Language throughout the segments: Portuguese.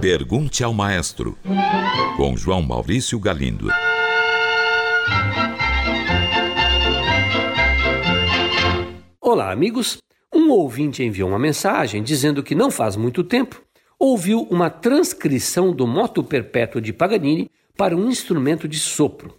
Pergunte ao Maestro, com João Maurício Galindo. Olá, amigos. Um ouvinte enviou uma mensagem dizendo que não faz muito tempo ouviu uma transcrição do moto perpétuo de Paganini para um instrumento de sopro.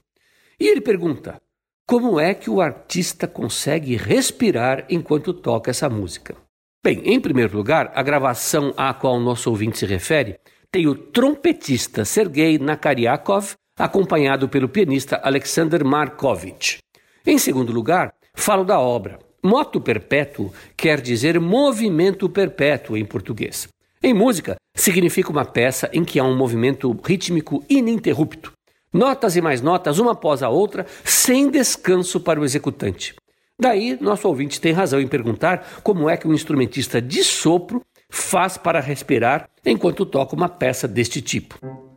E ele pergunta: como é que o artista consegue respirar enquanto toca essa música? Bem, em primeiro lugar, a gravação à qual nosso ouvinte se refere tem o trompetista Sergei Nakariakov, acompanhado pelo pianista Alexander Markovich. Em segundo lugar, falo da obra. Moto perpétuo quer dizer movimento perpétuo em português. Em música, significa uma peça em que há um movimento rítmico ininterrupto. Notas e mais notas, uma após a outra, sem descanso para o executante. Daí, nosso ouvinte tem razão em perguntar como é que um instrumentista de sopro faz para respirar enquanto toca uma peça deste tipo.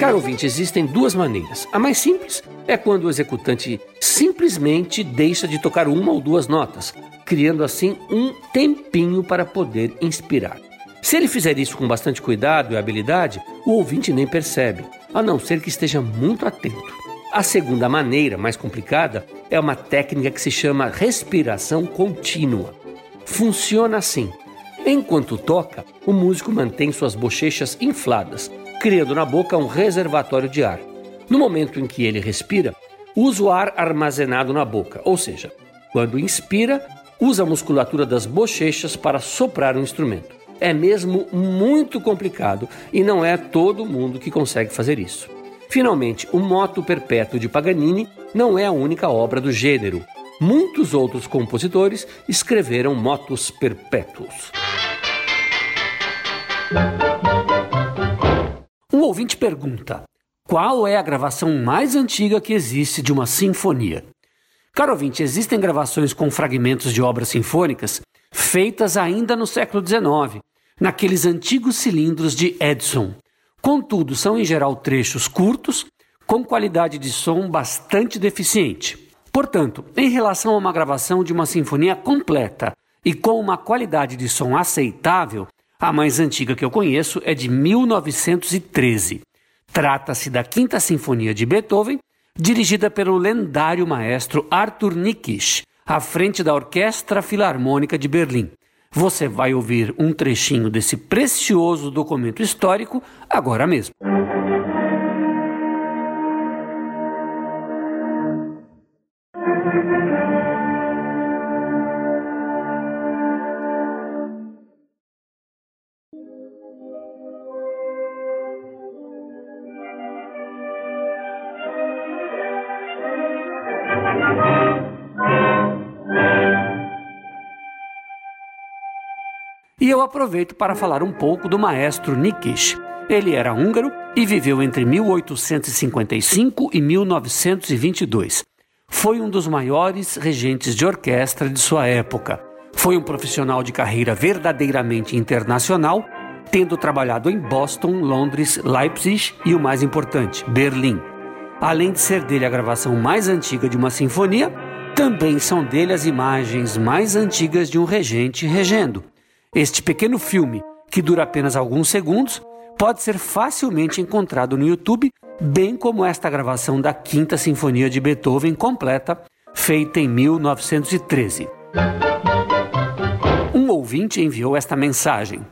Caro ouvinte, existem duas maneiras. A mais simples é quando o executante simplesmente deixa de tocar uma ou duas notas, criando assim um tempinho para poder inspirar. Se ele fizer isso com bastante cuidado e habilidade, o ouvinte nem percebe, a não ser que esteja muito atento. A segunda maneira, mais complicada, é uma técnica que se chama respiração contínua. Funciona assim: enquanto toca, o músico mantém suas bochechas infladas, criando na boca um reservatório de ar. No momento em que ele respira, usa o ar armazenado na boca, ou seja, quando inspira, usa a musculatura das bochechas para soprar o instrumento. É mesmo muito complicado e não é todo mundo que consegue fazer isso. Finalmente, o Moto Perpétuo de Paganini não é a única obra do gênero. Muitos outros compositores escreveram motos perpétuos. Um ouvinte pergunta: qual é a gravação mais antiga que existe de uma sinfonia? Caro ouvinte, existem gravações com fragmentos de obras sinfônicas feitas ainda no século XIX, naqueles antigos cilindros de Edison. Contudo, são em geral trechos curtos, com qualidade de som bastante deficiente. Portanto, em relação a uma gravação de uma sinfonia completa e com uma qualidade de som aceitável, a mais antiga que eu conheço é de 1913. Trata-se da Quinta Sinfonia de Beethoven, dirigida pelo lendário maestro Arthur Nikisch, à frente da Orquestra Filarmônica de Berlim. Você vai ouvir um trechinho desse precioso documento histórico agora mesmo. E eu aproveito para falar um pouco do maestro Nikisch. Ele era húngaro e viveu entre 1855 e 1922. Foi um dos maiores regentes de orquestra de sua época. Foi um profissional de carreira verdadeiramente internacional, tendo trabalhado em Boston, Londres, Leipzig e o mais importante, Berlim. Além de ser dele a gravação mais antiga de uma sinfonia, também são dele as imagens mais antigas de um regente regendo. Este pequeno filme, que dura apenas alguns segundos, pode ser facilmente encontrado no YouTube, bem como esta gravação da Quinta Sinfonia de Beethoven completa, feita em 1913. Um ouvinte enviou esta mensagem.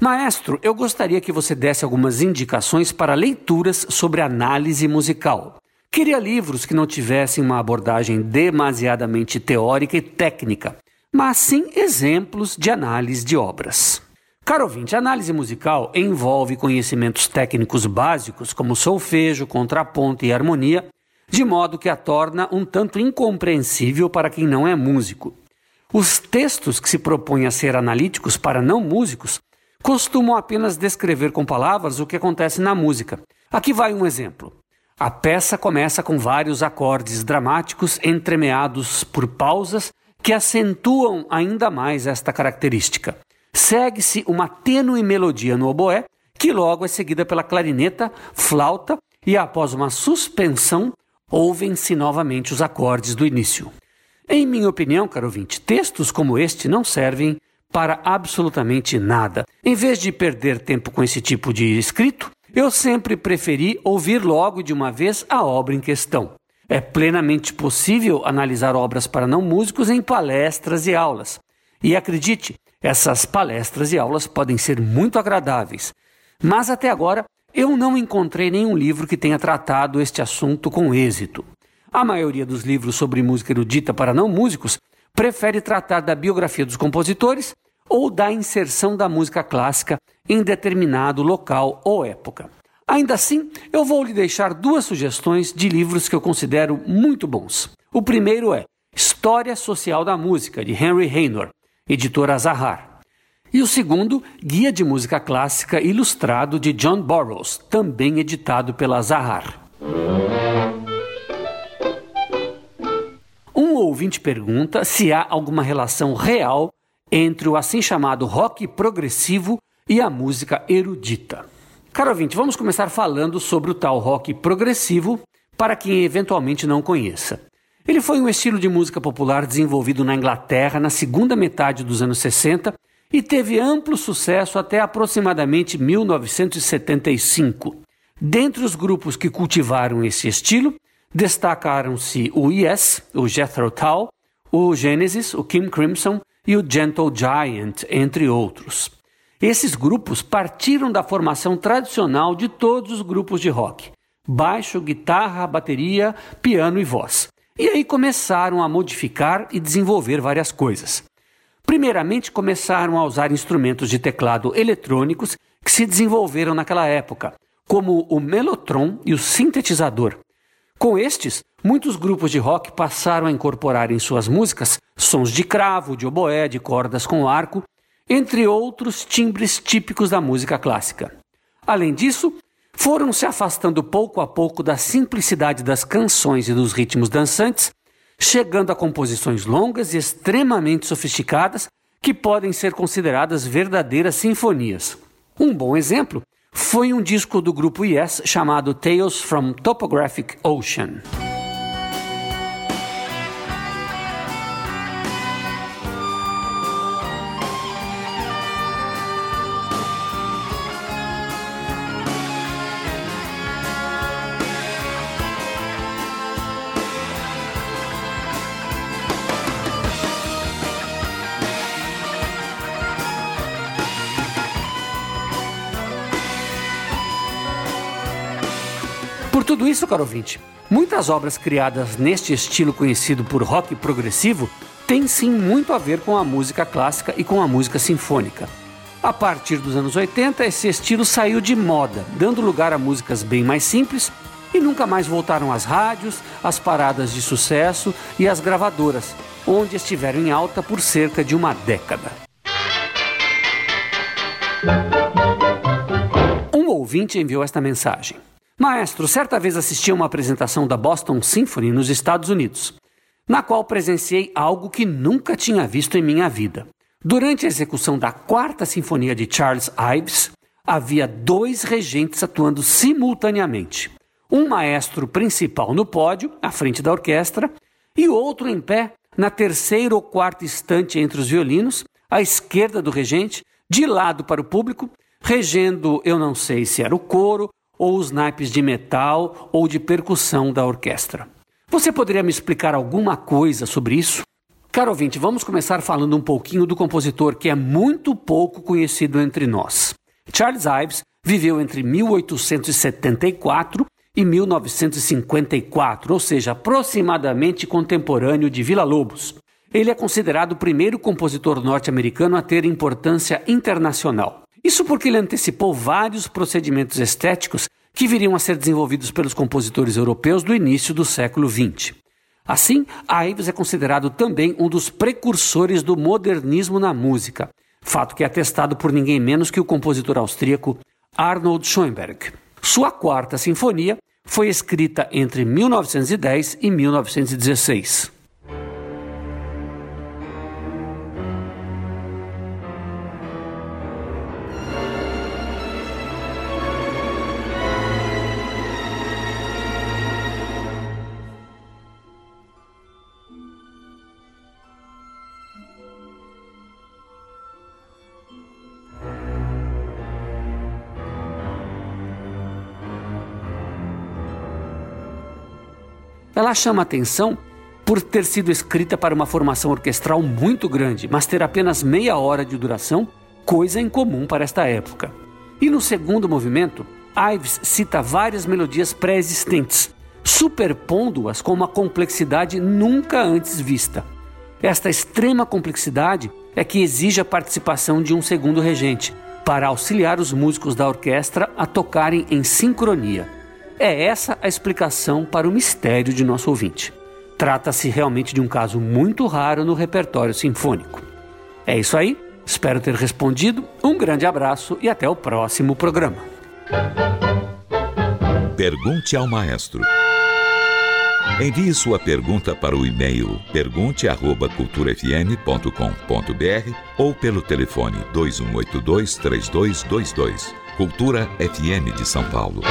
Maestro, eu gostaria que você desse algumas indicações para leituras sobre análise musical. Queria livros que não tivessem uma abordagem demasiadamente teórica e técnica, mas sim exemplos de análise de obras. Caro ouvinte, a análise musical envolve conhecimentos técnicos básicos como solfejo, contraponto e harmonia, de modo que a torna um tanto incompreensível para quem não é músico. Os textos que se propõem a ser analíticos para não músicos costumam apenas descrever com palavras o que acontece na música. Aqui vai um exemplo. A peça começa com vários acordes dramáticos entremeados por pausas que acentuam ainda mais esta característica. Segue-se uma tênue melodia no oboé, que logo é seguida pela clarineta, flauta e após uma suspensão, ouvem-se novamente os acordes do início. Em minha opinião, caro ouvinte, textos como este não servem para absolutamente nada. Em vez de perder tempo com esse tipo de escrito, eu sempre preferi ouvir logo de uma vez a obra em questão. É plenamente possível analisar obras para não músicos em palestras e aulas. E acredite, essas palestras e aulas podem ser muito agradáveis. Mas até agora eu não encontrei nenhum livro que tenha tratado este assunto com êxito. A maioria dos livros sobre música erudita para não músicos prefere tratar da biografia dos compositores ou da inserção da música clássica em determinado local ou época. Ainda assim, eu vou lhe deixar duas sugestões de livros que eu considero muito bons. O primeiro é História Social da Música, de Henry Haynor, editora Zahar. E o segundo, Guia de Música Clássica Ilustrado, de John Burroughs, também editado pela Zahar. Um ouvinte pergunta se há alguma relação real entre o assim chamado rock progressivo e a música erudita. Caro ouvinte, vamos começar falando sobre o tal rock progressivo para quem eventualmente não conheça. Ele foi um estilo de música popular desenvolvido na Inglaterra na segunda metade dos anos 60 e teve amplo sucesso até aproximadamente 1975. Dentre os grupos que cultivaram esse estilo, destacaram-se o Yes, o Jethro Tull, o Genesis, o Kim Crimson e o Gentle Giant, entre outros. Esses grupos partiram da formação tradicional de todos os grupos de rock: baixo, guitarra, bateria, piano e voz. E aí começaram a modificar e desenvolver várias coisas. Primeiramente, começaram a usar instrumentos de teclado eletrônicos que se desenvolveram naquela época, como o melotron e o sintetizador. Com estes, muitos grupos de rock passaram a incorporar em suas músicas sons de cravo, de oboé, de cordas com arco, entre outros timbres típicos da música clássica. Além disso, foram se afastando pouco a pouco da simplicidade das canções e dos ritmos dançantes, chegando a composições longas e extremamente sofisticadas que podem ser consideradas verdadeiras sinfonias. Um bom exemplo foi um disco do grupo Yes chamado Tales from Topographic Ocean. Tudo isso, caro ouvinte, muitas obras criadas neste estilo conhecido por rock progressivo têm sim muito a ver com a música clássica e com a música sinfônica. A partir dos anos 80, esse estilo saiu de moda, dando lugar a músicas bem mais simples e nunca mais voltaram às rádios, às paradas de sucesso e às gravadoras, onde estiveram em alta por cerca de uma década. Um ouvinte enviou esta mensagem. Maestro, certa vez assisti a uma apresentação da Boston Symphony nos Estados Unidos, na qual presenciei algo que nunca tinha visto em minha vida. Durante a execução da quarta sinfonia de Charles Ives, havia dois regentes atuando simultaneamente. Um maestro principal no pódio, à frente da orquestra, e outro em pé, na terceira ou quarta estante entre os violinos, à esquerda do regente, de lado para o público, regendo, eu não sei se era o coro ou os naipes de metal ou de percussão da orquestra. Você poderia me explicar alguma coisa sobre isso? Caro ouvinte, vamos começar falando um pouquinho do compositor que é muito pouco conhecido entre nós. Charles Ives viveu entre 1874 e 1954, ou seja, aproximadamente contemporâneo de Vila Lobos. Ele é considerado o primeiro compositor norte-americano a ter importância internacional. Isso porque ele antecipou vários procedimentos estéticos que viriam a ser desenvolvidos pelos compositores europeus do início do século XX. Assim, Ives é considerado também um dos precursores do modernismo na música, fato que é atestado por ninguém menos que o compositor austríaco Arnold Schoenberg. Sua quarta sinfonia foi escrita entre 1910 e 1916. Ela chama atenção por ter sido escrita para uma formação orquestral muito grande, mas ter apenas meia hora de duração, coisa incomum para esta época. E no segundo movimento, Ives cita várias melodias pré-existentes, superpondo-as com uma complexidade nunca antes vista. Esta extrema complexidade é que exige a participação de um segundo regente, para auxiliar os músicos da orquestra a tocarem em sincronia. É essa a explicação para o mistério de nosso ouvinte. Trata-se realmente de um caso muito raro no repertório sinfônico. É isso aí, espero ter respondido. Um grande abraço e até o próximo programa. Pergunte ao maestro. Envie sua pergunta para o e-mail pergunte@culturafm.com.br ou pelo telefone 2182 3222. Cultura FM de São Paulo.